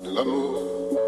de l'amour.